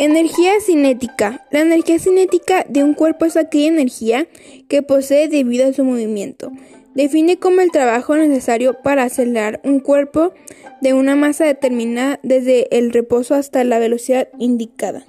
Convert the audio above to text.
Energía cinética. La energía cinética de un cuerpo es aquella energía que posee debido a su movimiento. Define como el trabajo necesario para acelerar un cuerpo de una masa determinada desde el reposo hasta la velocidad indicada.